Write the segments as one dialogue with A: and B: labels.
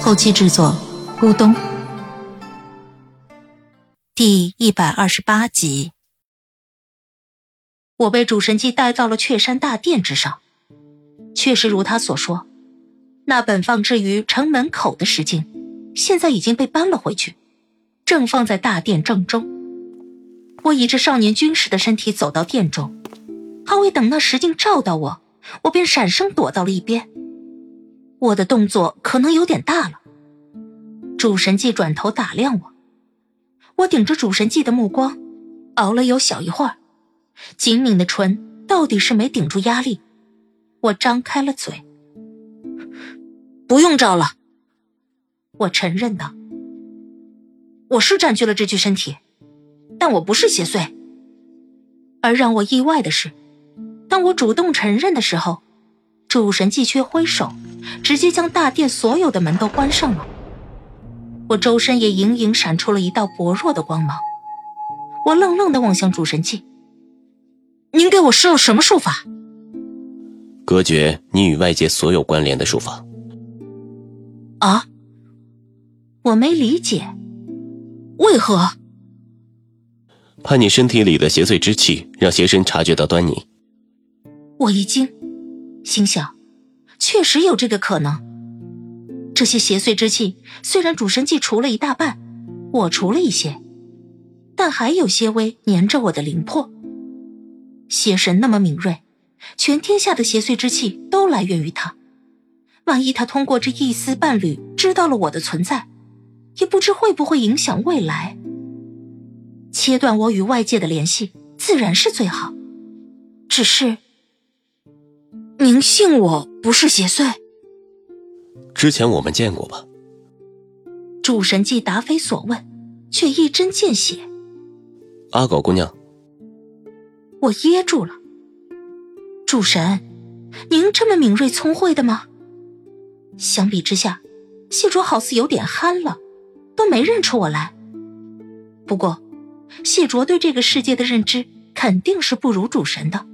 A: 后期制作：咕咚。第一百二十八集，我被主神祭带到了雀山大殿之上，确实如他所说。那本放置于城门口的石镜，现在已经被搬了回去，正放在大殿正中。我以这少年军士的身体走到殿中，还未等那石镜照到我，我便闪身躲到了一边。我的动作可能有点大了。主神祭转头打量我，我顶着主神祭的目光，熬了有小一会儿，紧抿的唇到底是没顶住压力，我张开了嘴。不用照了，我承认道。我是占据了这具身体，但我不是邪祟。而让我意外的是，当我主动承认的时候，主神祭却挥手，直接将大殿所有的门都关上了。我周身也隐隐闪出了一道薄弱的光芒。我愣愣的望向主神祭：“您给我施了什么术法？”“
B: 隔绝你与外界所有关联的术法。”
A: 啊！我没理解，为何？
B: 怕你身体里的邪祟之气让邪神察觉到端倪。
A: 我一惊，心想，确实有这个可能。这些邪祟之气虽然主神祭除了一大半，我除了一些，但还有些微粘着我的灵魄。邪神那么敏锐，全天下的邪祟之气都来源于他。万一他通过这一丝半缕知道了我的存在，也不知会不会影响未来。切断我与外界的联系，自然是最好。只是，您信我不是邪祟？
B: 之前我们见过吧？
A: 主神既答非所问，却一针见血。
B: 阿狗姑娘，
A: 我噎住了。主神，您这么敏锐聪慧的吗？相比之下，谢卓好似有点憨了，都没认出我来。不过，谢卓对这个世界的认知肯定是不如主神的。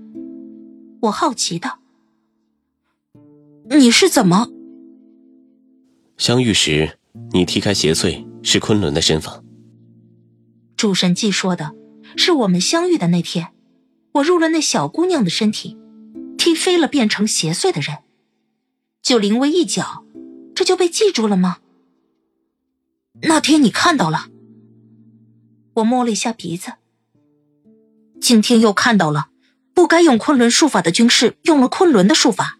A: 我好奇道：“你是怎么
B: 相遇时？你踢开邪祟是昆仑的身法。”
A: 主神记说的是我们相遇的那天，我入了那小姑娘的身体，踢飞了变成邪祟的人。就临危一脚，这就被记住了吗？那天你看到了，我摸了一下鼻子。今天又看到了，不该用昆仑术法的军士用了昆仑的术法，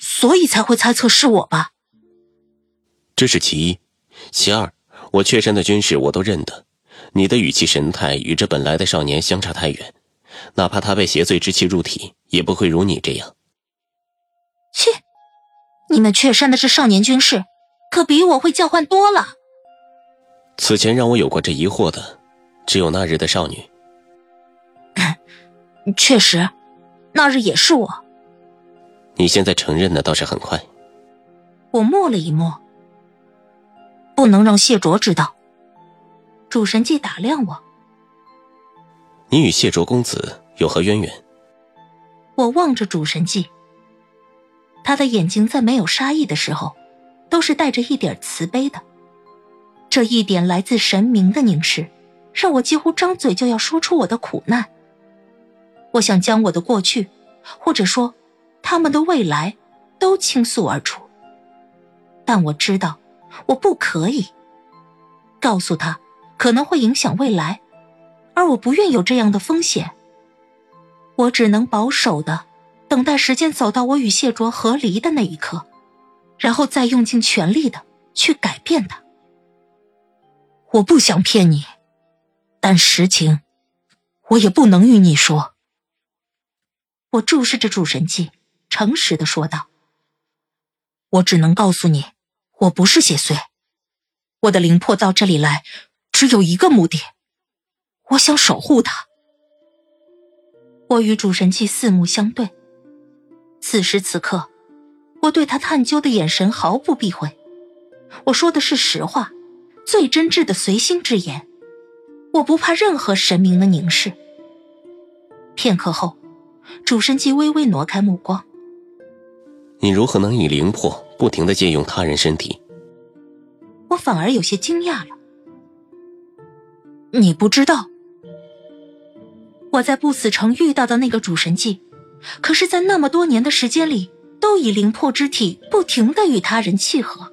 A: 所以才会猜测是我吧？
B: 这是其一，其二，我雀山的军士我都认得，你的语气神态与这本来的少年相差太远，哪怕他被邪祟之气入体，也不会如你这样。
A: 切！你们雀山的这少年军士，可比我会叫唤多了。
B: 此前让我有过这疑惑的，只有那日的少女。
A: 确实，那日也是我。
B: 你现在承认的倒是很快。
A: 我默了一默，不能让谢卓知道。主神祭打量我，
B: 你与谢卓公子有何渊源？
A: 我望着主神祭。他的眼睛在没有杀意的时候，都是带着一点慈悲的。这一点来自神明的凝视，让我几乎张嘴就要说出我的苦难。我想将我的过去，或者说他们的未来，都倾诉而出。但我知道，我不可以告诉他，可能会影响未来，而我不愿有这样的风险。我只能保守的。等待时间走到我与谢卓和离的那一刻，然后再用尽全力的去改变他。我不想骗你，但实情，我也不能与你说。我注视着主神祭，诚实的说道：“我只能告诉你，我不是邪祟，我的灵魄到这里来，只有一个目的，我想守护他。我与主神祭四目相对，此时此刻，我对他探究的眼神毫不避讳。我说的是实话，最真挚的随心之言，我不怕任何神明的凝视。片刻后，主神祭微微挪开目光。
B: 你如何能以灵魄不停的借用他人身体？
A: 我反而有些惊讶了。你不知道，我在不死城遇到的那个主神祭，可是在那么多年的时间里，都以灵魄之体不停的与他人契合。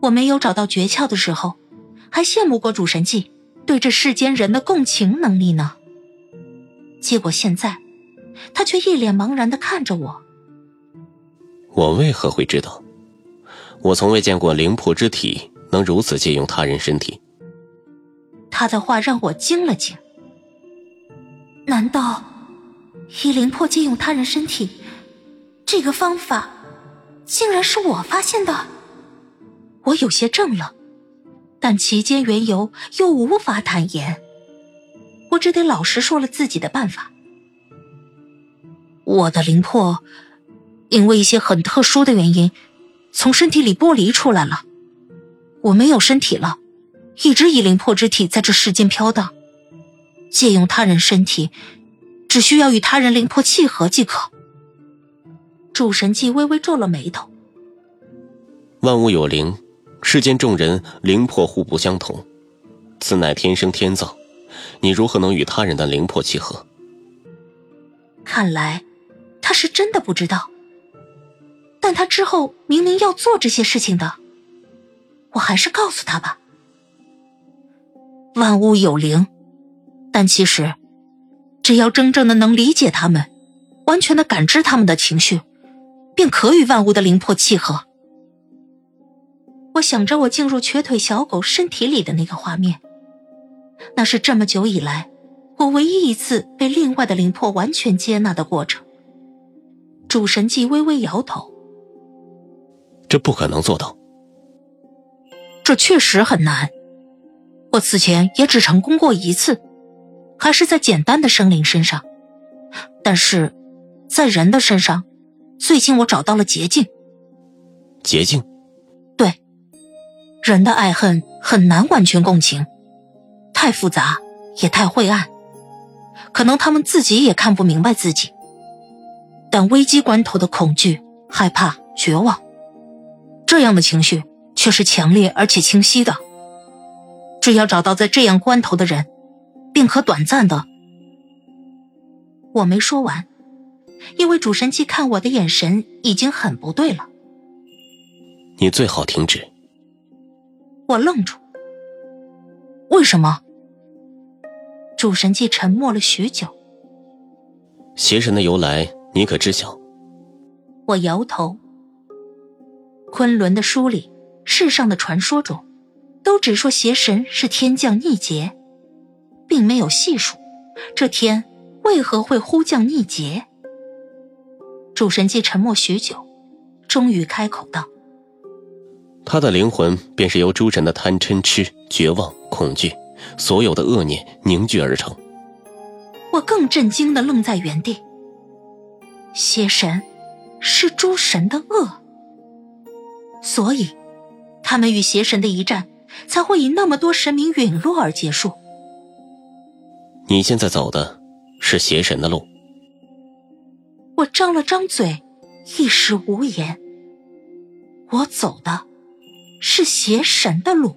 A: 我没有找到诀窍的时候，还羡慕过主神祭对这世间人的共情能力呢。结果现在，他却一脸茫然的看着我。
B: 我为何会知道？我从未见过灵魄之体能如此借用他人身体。
A: 他的话让我惊了惊。难道以灵魄借用他人身体这个方法，竟然是我发现的？我有些怔了，但其间缘由又无法坦言。我只得老实说了自己的办法。我的灵魄。因为一些很特殊的原因，从身体里剥离出来了。我没有身体了，一直以灵魄之体在这世间飘荡。借用他人身体，只需要与他人灵魄契合即可。主神祭微微皱了眉头。
B: 万物有灵，世间众人灵魄互不相同，此乃天生天造。你如何能与他人的灵魄契合？
A: 看来，他是真的不知道。但他之后明明要做这些事情的，我还是告诉他吧。万物有灵，但其实，只要真正的能理解他们，完全的感知他们的情绪，便可与万物的灵魄契合。我想着我进入瘸腿小狗身体里的那个画面，那是这么久以来我唯一一次被另外的灵魄完全接纳的过程。主神祭微微摇头。
B: 这不可能做到。
A: 这确实很难。我此前也只成功过一次，还是在简单的生灵身上。但是，在人的身上，最近我找到了捷径。
B: 捷径？
A: 对，人的爱恨很难完全共情，太复杂也太晦暗，可能他们自己也看不明白自己。但危机关头的恐惧、害怕、绝望。这样的情绪却是强烈而且清晰的。只要找到在这样关头的人，便可短暂的。我没说完，因为主神祭看我的眼神已经很不对了。
B: 你最好停止。
A: 我愣住。为什么？主神祭沉默了许久。
B: 邪神的由来，你可知晓？
A: 我摇头。昆仑的书里，世上的传说中，都只说邪神是天降逆劫，并没有细数这天为何会忽降逆劫。主神祭沉默许久，终于开口道：“
B: 他的灵魂便是由诸神的贪嗔痴、绝望、恐惧，所有的恶念凝聚而成。”
A: 我更震惊的愣在原地。邪神，是诸神的恶。所以，他们与邪神的一战才会以那么多神明陨落而结束。
B: 你现在走的是邪神的路。
A: 我张了张嘴，一时无言。我走的是邪神的路。